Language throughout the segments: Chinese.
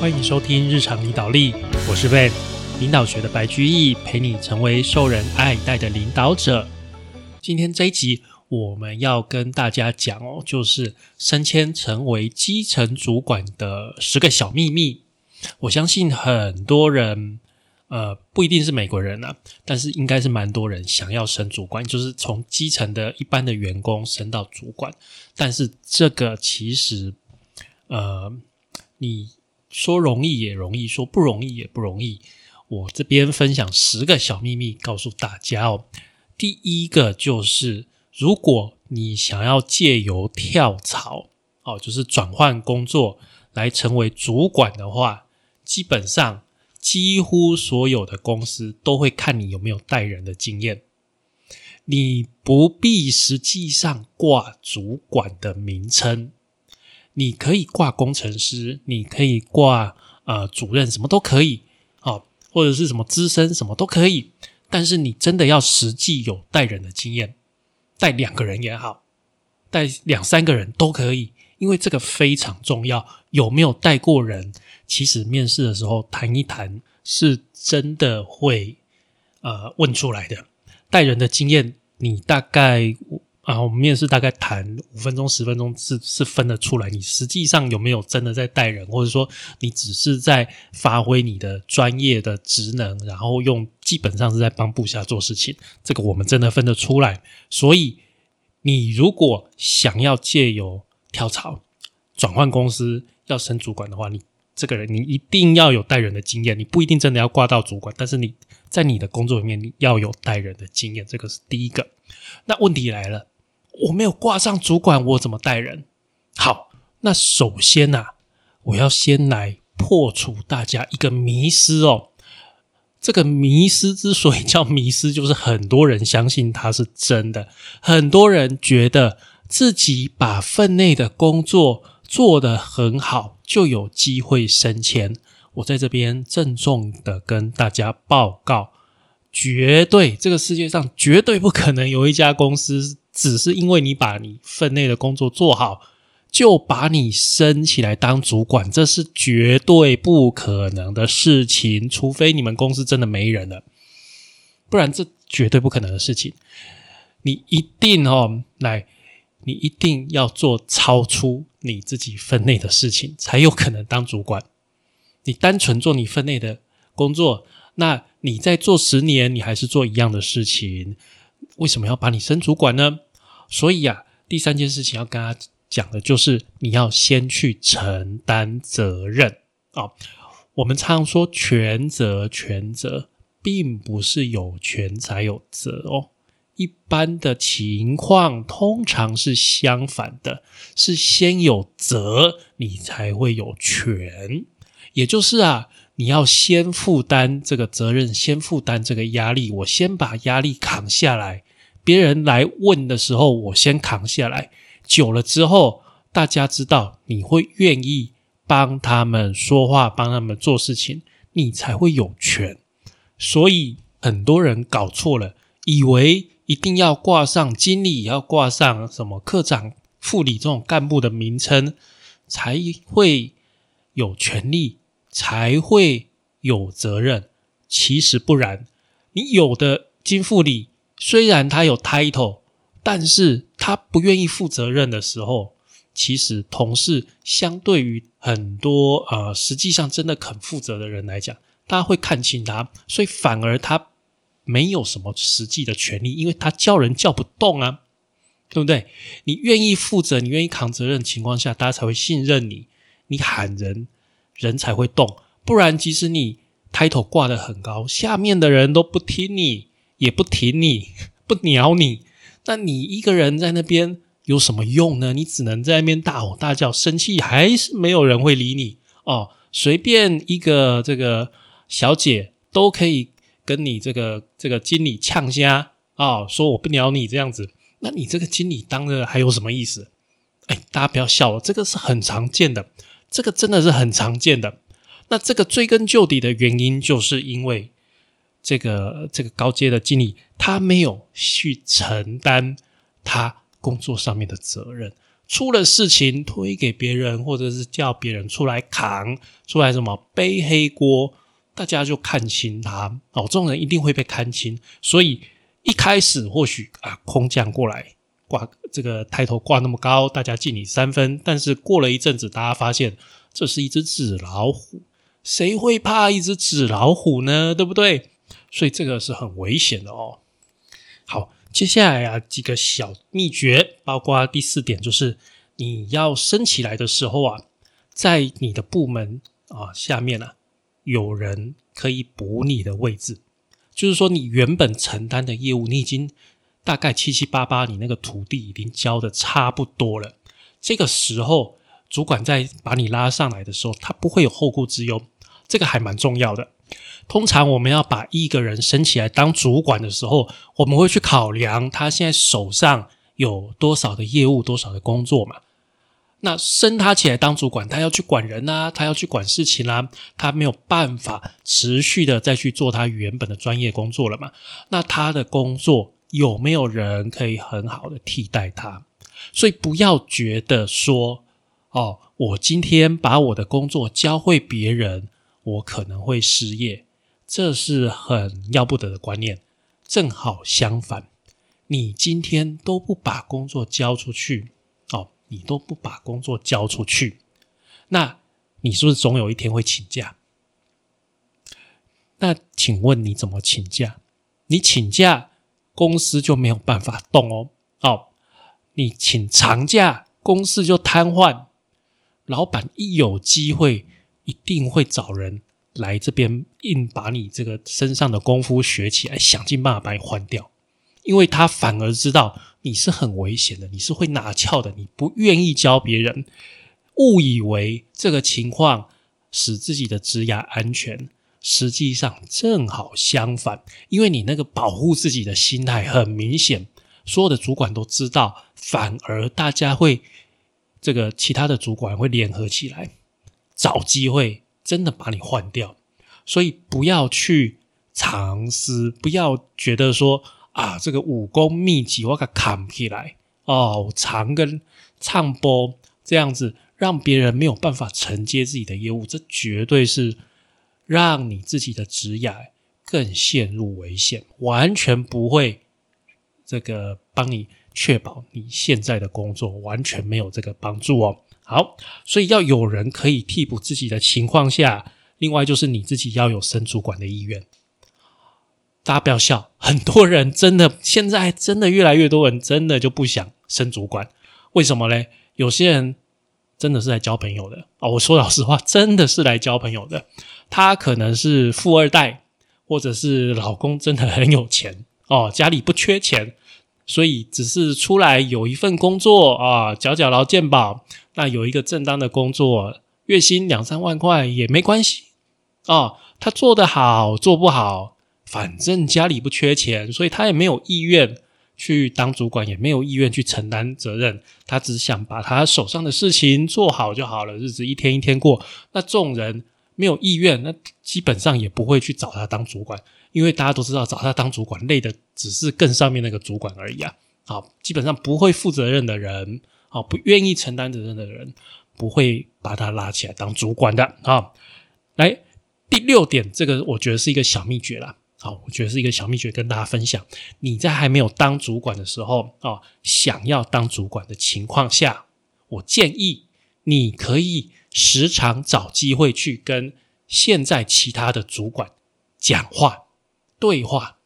欢迎收听日常领导力，我是 Ben，领导学的白居易，陪你成为受人爱戴的领导者。今天这一集我们要跟大家讲哦，就是升迁成为基层主管的十个小秘密。我相信很多人，呃，不一定是美国人啊，但是应该是蛮多人想要升主管，就是从基层的一般的员工升到主管。但是这个其实，呃，你说容易也容易，说不容易也不容易。我这边分享十个小秘密，告诉大家哦。第一个就是，如果你想要借由跳槽，哦，就是转换工作来成为主管的话，基本上几乎所有的公司都会看你有没有带人的经验。你不必实际上挂主管的名称，你可以挂工程师，你可以挂呃主任，什么都可以，哦，或者是什么资深，什么都可以。但是你真的要实际有带人的经验，带两个人也好，带两三个人都可以，因为这个非常重要。有没有带过人？其实面试的时候谈一谈，是真的会呃问出来的。带人的经验，你大概。啊，我们面试大概谈五分钟、十分钟是是分得出来，你实际上有没有真的在带人，或者说你只是在发挥你的专业的职能，然后用基本上是在帮部下做事情，这个我们真的分得出来。所以你如果想要借由跳槽转换公司要升主管的话，你这个人你一定要有带人的经验，你不一定真的要挂到主管，但是你在你的工作里面你要有带人的经验，这个是第一个。那问题来了。我没有挂上主管，我怎么带人？好，那首先呐，我要先来破除大家一个迷思哦。这个迷思之所以叫迷思，就是很多人相信它是真的，很多人觉得自己把分内的工作做得很好，就有机会升迁。我在这边郑重的跟大家报告，绝对这个世界上绝对不可能有一家公司。只是因为你把你分内的工作做好，就把你升起来当主管，这是绝对不可能的事情。除非你们公司真的没人了，不然这绝对不可能的事情。你一定哦，来，你一定要做超出你自己分内的事情，才有可能当主管。你单纯做你分内的工作，那你在做十年，你还是做一样的事情。为什么要把你升主管呢？所以啊，第三件事情要跟他讲的就是，你要先去承担责任啊。我们常说权责，权责，并不是有权才有责哦。一般的情况通常是相反的，是先有责，你才会有权。也就是啊，你要先负担这个责任，先负担这个压力。我先把压力扛下来。别人来问的时候，我先扛下来。久了之后，大家知道你会愿意帮他们说话，帮他们做事情，你才会有权。所以很多人搞错了，以为一定要挂上经理，要挂上什么科长、副理这种干部的名称，才会有权利，才会有责任。其实不然，你有的金副理。虽然他有 title，但是他不愿意负责任的时候，其实同事相对于很多呃，实际上真的肯负责的人来讲，大家会看清他，所以反而他没有什么实际的权利，因为他叫人叫不动啊，对不对？你愿意负责，你愿意扛责任情况下，大家才会信任你，你喊人，人才会动，不然即使你 title 挂的很高，下面的人都不听你。也不挺你，不鸟你，那你一个人在那边有什么用呢？你只能在那边大吼大叫，生气还是没有人会理你哦。随便一个这个小姐都可以跟你这个这个经理呛虾啊，说我不鸟你这样子，那你这个经理当的还有什么意思？哎，大家不要笑了，这个是很常见的，这个真的是很常见的。那这个追根究底的原因，就是因为。这个这个高阶的经理，他没有去承担他工作上面的责任。出了事情推给别人，或者是叫别人出来扛，出来什么背黑锅，大家就看清他哦，这种人一定会被看清。所以一开始或许啊，空降过来挂这个抬头挂那么高，大家敬你三分。但是过了一阵子，大家发现这是一只纸老虎，谁会怕一只纸老虎呢？对不对？所以这个是很危险的哦。好。接下来啊，几个小秘诀，包括第四点，就是你要升起来的时候啊，在你的部门啊下面啊，有人可以补你的位置。就是说，你原本承担的业务，你已经大概七七八八，你那个徒弟已经教的差不多了。这个时候，主管在把你拉上来的时候，他不会有后顾之忧，这个还蛮重要的。通常我们要把一个人升起来当主管的时候，我们会去考量他现在手上有多少的业务、多少的工作嘛。那升他起来当主管，他要去管人啊，他要去管事情啦，他没有办法持续的再去做他原本的专业工作了嘛。那他的工作有没有人可以很好的替代他？所以不要觉得说，哦，我今天把我的工作教会别人。我可能会失业，这是很要不得的观念。正好相反，你今天都不把工作交出去，哦，你都不把工作交出去，那你是不是总有一天会请假？那请问你怎么请假？你请假，公司就没有办法动哦。哦，你请长假，公司就瘫痪。老板一有机会。一定会找人来这边硬把你这个身上的功夫学起来，想尽办法把你换掉，因为他反而知道你是很危险的，你是会拿翘的，你不愿意教别人，误以为这个情况使自己的职涯安全，实际上正好相反，因为你那个保护自己的心态很明显，所有的主管都知道，反而大家会这个其他的主管会联合起来。找机会真的把你换掉，所以不要去尝试，不要觉得说啊，这个武功秘籍我给扛起来哦，长跟唱播这样子，让别人没有办法承接自己的业务，这绝对是让你自己的职业更陷入危险，完全不会这个帮你确保你现在的工作完全没有这个帮助哦。好，所以要有人可以替补自己的情况下，另外就是你自己要有升主管的意愿。大家不要笑，很多人真的现在真的越来越多人真的就不想升主管，为什么嘞？有些人真的是来交朋友的哦。我说老实话，真的是来交朋友的。他可能是富二代，或者是老公真的很有钱哦，家里不缺钱。所以只是出来有一份工作啊，缴缴劳健保，那有一个正当的工作，月薪两三万块也没关系啊。他做得好做不好，反正家里不缺钱，所以他也没有意愿去当主管，也没有意愿去承担责任。他只想把他手上的事情做好就好了，日子一天一天过。那众人没有意愿，那基本上也不会去找他当主管。因为大家都知道，找他当主管累的只是更上面那个主管而已啊！好，基本上不会负责任的人，好，不愿意承担责任的人，不会把他拉起来当主管的啊！来，第六点，这个我觉得是一个小秘诀啦。好，我觉得是一个小秘诀，跟大家分享。你在还没有当主管的时候啊，想要当主管的情况下，我建议你可以时常找机会去跟现在其他的主管讲话。对话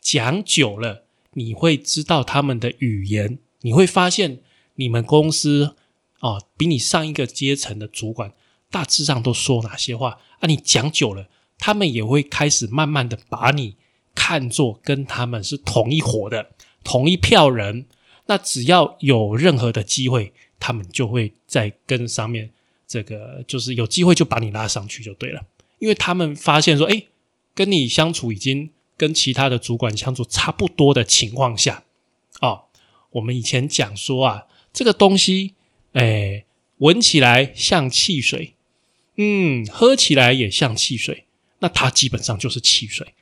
讲久了，你会知道他们的语言，你会发现你们公司哦，比你上一个阶层的主管大致上都说哪些话啊？你讲久了，他们也会开始慢慢的把你看作跟他们是同一伙的同一票人。那只要有任何的机会，他们就会在跟上面这个，就是有机会就把你拉上去就对了，因为他们发现说，哎。跟你相处已经跟其他的主管相处差不多的情况下，哦，我们以前讲说啊，这个东西，哎，闻起来像汽水，嗯，喝起来也像汽水，那它基本上就是汽水。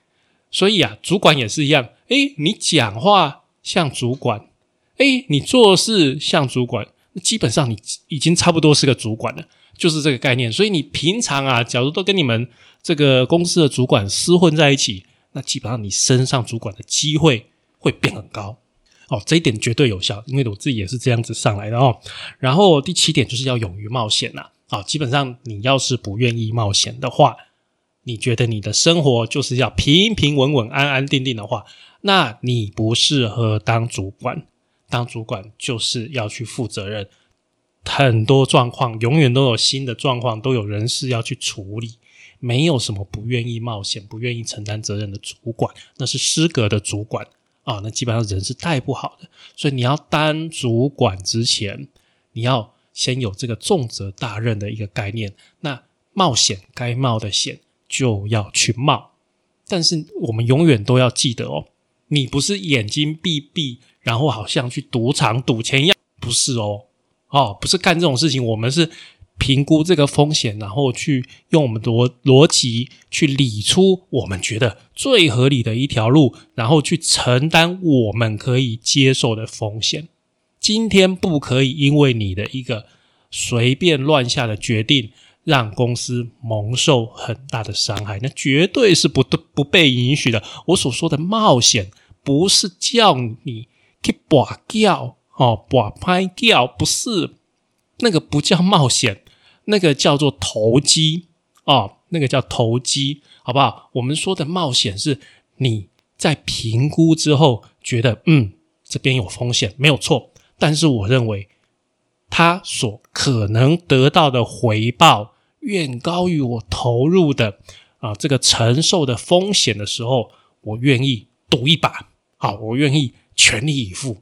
所以啊，主管也是一样，哎，你讲话像主管，哎，你做事像主管，基本上你已经差不多是个主管了，就是这个概念。所以你平常啊，假如都跟你们这个公司的主管厮混在一起，那基本上你升上主管的机会会变很高。哦，这一点绝对有效，因为我自己也是这样子上来的哦。然后第七点就是要勇于冒险呐。啊，基本上你要是不愿意冒险的话，你觉得你的生活就是要平平稳稳、安安定定的话，那你不适合当主管。当主管就是要去负责任，很多状况永远都有新的状况，都有人事要去处理。没有什么不愿意冒险、不愿意承担责任的主管，那是失格的主管啊！那基本上人是带不好的。所以你要当主管之前，你要先有这个重责大任的一个概念。那冒险该冒的险就要去冒，但是我们永远都要记得哦，你不是眼睛闭闭。然后好像去赌场赌钱一样，不是哦，哦，不是干这种事情。我们是评估这个风险，然后去用我们的逻辑去理出我们觉得最合理的一条路，然后去承担我们可以接受的风险。今天不可以因为你的一个随便乱下的决定，让公司蒙受很大的伤害，那绝对是不对不被允许的。我所说的冒险，不是叫你。去拔掉哦，拔拍掉不是那个不叫冒险，那个叫做投机哦，那个叫投机，好不好？我们说的冒险是你在评估之后觉得嗯这边有风险没有错，但是我认为他所可能得到的回报远高于我投入的啊这个承受的风险的时候，我愿意赌一把，好，我愿意。全力以赴，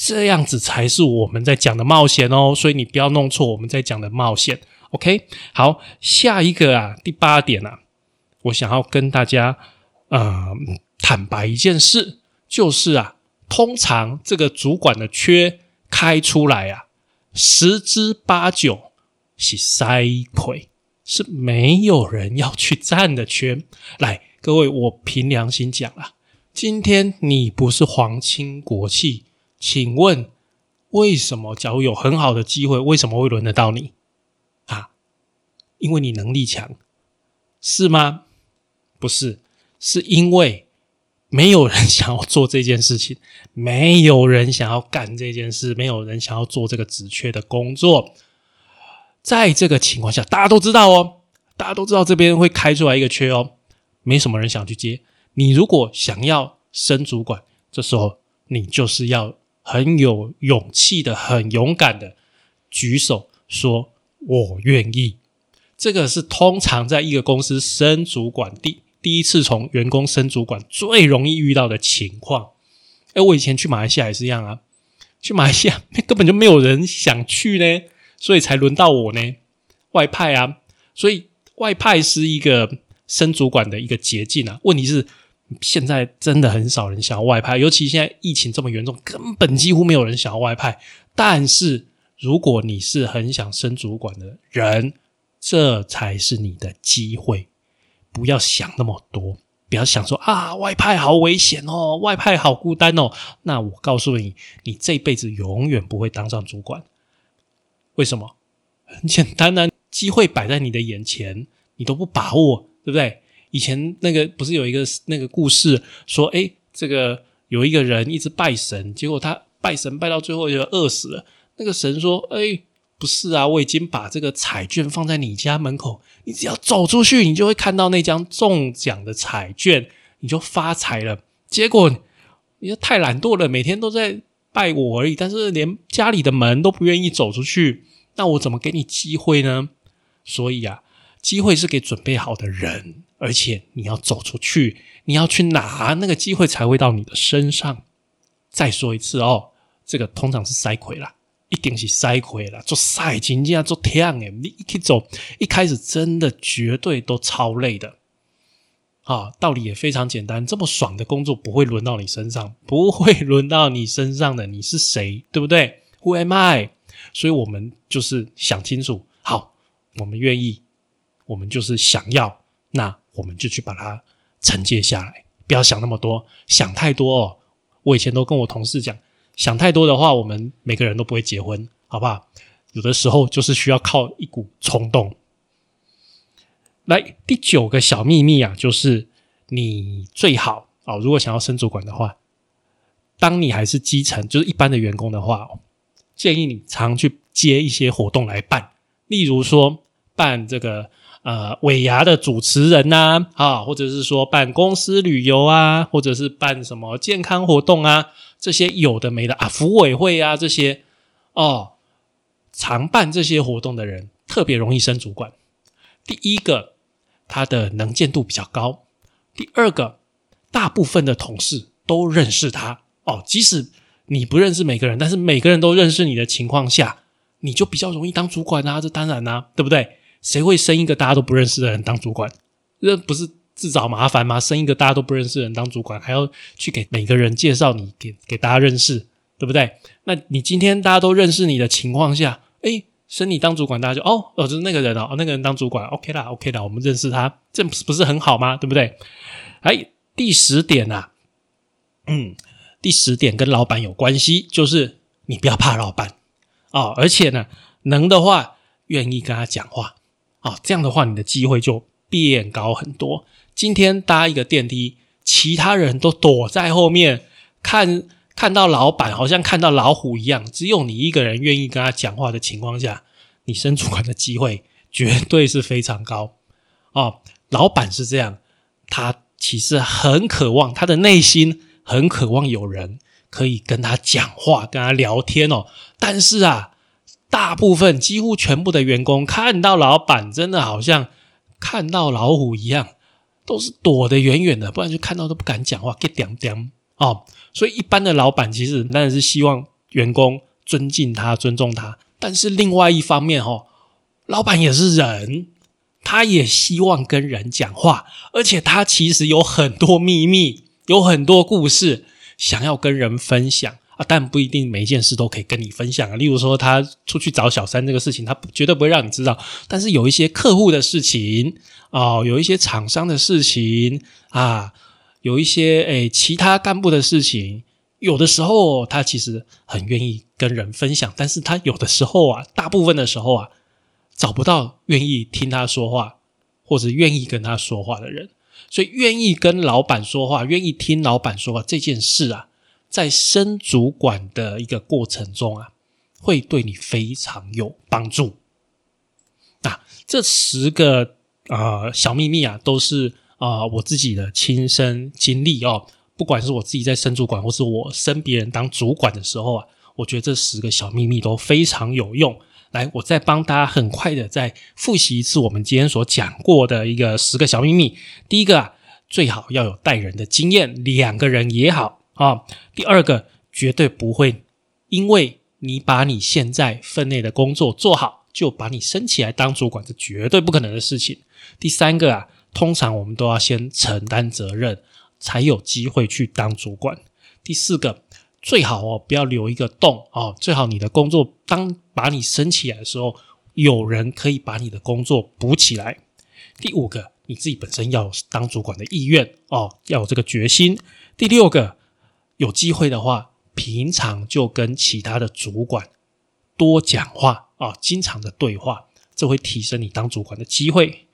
这样子才是我们在讲的冒险哦。所以你不要弄错我们在讲的冒险。OK，好，下一个啊，第八点啊，我想要跟大家呃坦白一件事，就是啊，通常这个主管的缺开出来啊，十之八九是塞亏，是没有人要去占的缺。来，各位，我凭良心讲啊。今天你不是皇亲国戚，请问为什么？假如有很好的机会，为什么会轮得到你？啊，因为你能力强，是吗？不是，是因为没有人想要做这件事情，没有人想要干这件事，没有人想要做这个职缺的工作。在这个情况下，大家都知道哦，大家都知道这边会开出来一个缺哦，没什么人想去接。你如果想要升主管，这时候你就是要很有勇气的、很勇敢的举手说“我愿意”。这个是通常在一个公司升主管第第一次从员工升主管最容易遇到的情况。哎，我以前去马来西亚也是一样啊，去马来西亚 根本就没有人想去呢，所以才轮到我呢，外派啊。所以外派是一个升主管的一个捷径啊。问题是。现在真的很少人想要外派，尤其现在疫情这么严重，根本几乎没有人想要外派。但是如果你是很想升主管的人，这才是你的机会。不要想那么多，不要想说啊，外派好危险哦，外派好孤单哦。那我告诉你，你这辈子永远不会当上主管。为什么？很简单啊，机会摆在你的眼前，你都不把握，对不对？以前那个不是有一个那个故事说，哎，这个有一个人一直拜神，结果他拜神拜到最后就饿死了。那个神说，哎，不是啊，我已经把这个彩券放在你家门口，你只要走出去，你就会看到那张中奖的彩券，你就发财了。结果你太懒惰了，每天都在拜我而已，但是连家里的门都不愿意走出去，那我怎么给你机会呢？所以啊，机会是给准备好的人。而且你要走出去，你要去拿那个机会才会到你的身上。再说一次哦，这个通常是塞亏啦，一定是塞亏啦。做赛经这样做天诶，你一走一开始真的绝对都超累的。啊，道理也非常简单，这么爽的工作不会轮到你身上，不会轮到你身上的。你是谁，对不对？Who am I？所以我们就是想清楚，好，我们愿意，我们就是想要那。我们就去把它承接下来，不要想那么多，想太多哦。我以前都跟我同事讲，想太多的话，我们每个人都不会结婚好不好？有的时候就是需要靠一股冲动。来，第九个小秘密啊，就是你最好哦，如果想要升主管的话，当你还是基层，就是一般的员工的话，建议你常去接一些活动来办，例如说办这个。呃，尾牙的主持人呐，啊，或者是说办公司旅游啊，或者是办什么健康活动啊，这些有的没的啊，服委会啊，这些哦，常办这些活动的人特别容易升主管。第一个，他的能见度比较高；第二个，大部分的同事都认识他哦。即使你不认识每个人，但是每个人都认识你的情况下，你就比较容易当主管啊。这当然啊，对不对？谁会生一个大家都不认识的人当主管？这不是自找麻烦吗？生一个大家都不认识的人当主管，还要去给每个人介绍你，给给大家认识，对不对？那你今天大家都认识你的情况下，哎，升你当主管，大家就哦哦，就是那个人哦，那个人当主管，OK 啦，OK 啦，我们认识他，这不是很好吗？对不对？哎，第十点啊，嗯，第十点跟老板有关系，就是你不要怕老板哦，而且呢，能的话愿意跟他讲话。啊，这样的话，你的机会就变高很多。今天搭一个电梯，其他人都躲在后面看，看到老板好像看到老虎一样，只有你一个人愿意跟他讲话的情况下，你升主管的机会绝对是非常高。哦，老板是这样，他其实很渴望，他的内心很渴望有人可以跟他讲话、跟他聊天哦。但是啊。大部分几乎全部的员工看到老板，真的好像看到老虎一样，都是躲得远远的，不然就看到都不敢讲话，给点点哦。所以一般的老板其实当然是希望员工尊敬他、尊重他，但是另外一方面哦，老板也是人，他也希望跟人讲话，而且他其实有很多秘密，有很多故事想要跟人分享。啊，但不一定每一件事都可以跟你分享啊。例如说，他出去找小三这个事情，他绝对不会让你知道。但是有一些客户的事情啊，有一些厂商的事情啊，有一些诶其他干部的事情，有的时候他其实很愿意跟人分享，但是他有的时候啊，大部分的时候啊，找不到愿意听他说话或者愿意跟他说话的人，所以愿意跟老板说话，愿意听老板说话这件事啊。在升主管的一个过程中啊，会对你非常有帮助。那这十个啊小秘密啊，都是啊我自己的亲身经历哦。不管是我自己在升主管，或是我升别人当主管的时候啊，我觉得这十个小秘密都非常有用。来，我再帮大家很快的再复习一次我们今天所讲过的一个十个小秘密。第一个啊，最好要有带人的经验，两个人也好。啊，第二个绝对不会，因为你把你现在分内的工作做好，就把你升起来当主管，这绝对不可能的事情。第三个啊，通常我们都要先承担责任，才有机会去当主管。第四个，最好哦不要留一个洞哦，最好你的工作当把你升起来的时候，有人可以把你的工作补起来。第五个，你自己本身要有当主管的意愿哦，要有这个决心。第六个。有机会的话，平常就跟其他的主管多讲话啊，经常的对话，这会提升你当主管的机会。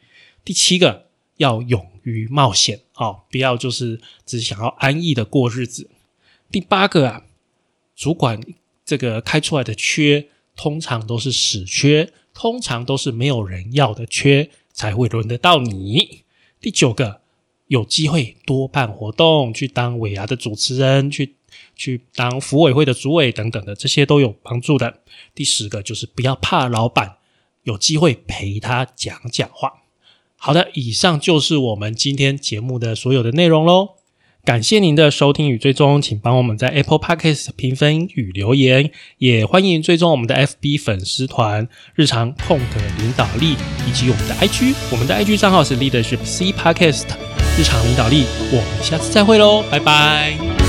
第七个，要勇于冒险啊，不要就是只想要安逸的过日子。第八个啊，主管这个开出来的缺，通常都是死缺，通常都是没有人要的缺，才会轮得到你。第九个。有机会多办活动，去当尾牙的主持人，去去当服委会的主委等等的，这些都有帮助的。第十个就是不要怕老板，有机会陪他讲讲话。好的，以上就是我们今天节目的所有的内容喽。感谢您的收听与追踪，请帮我们在 Apple Podcast 评分与留言，也欢迎追踪我们的 FB 粉丝团“日常控的领导力”以及我们的 IG，我们的 IG 账号是 Leadership C Podcast。日常领导力，我们下次再会喽，拜拜。